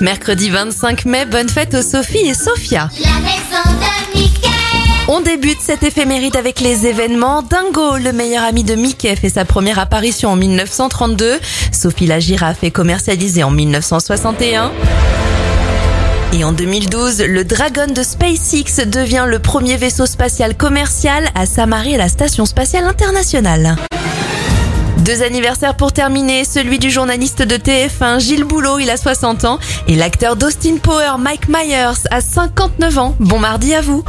Mercredi 25 mai, bonne fête aux Sophie et Sophia. La maison de Mickey. On débute cette éphéméride avec les événements. Dingo, le meilleur ami de Mickey, fait sa première apparition en 1932. Sophie la girafe est commercialisée en 1961. Et en 2012, le Dragon de SpaceX devient le premier vaisseau spatial commercial à s'amarrer à la Station spatiale internationale. Deux anniversaires pour terminer, celui du journaliste de TF1 Gilles Boulot, il a 60 ans, et l'acteur d'Austin Power Mike Myers a 59 ans. Bon mardi à vous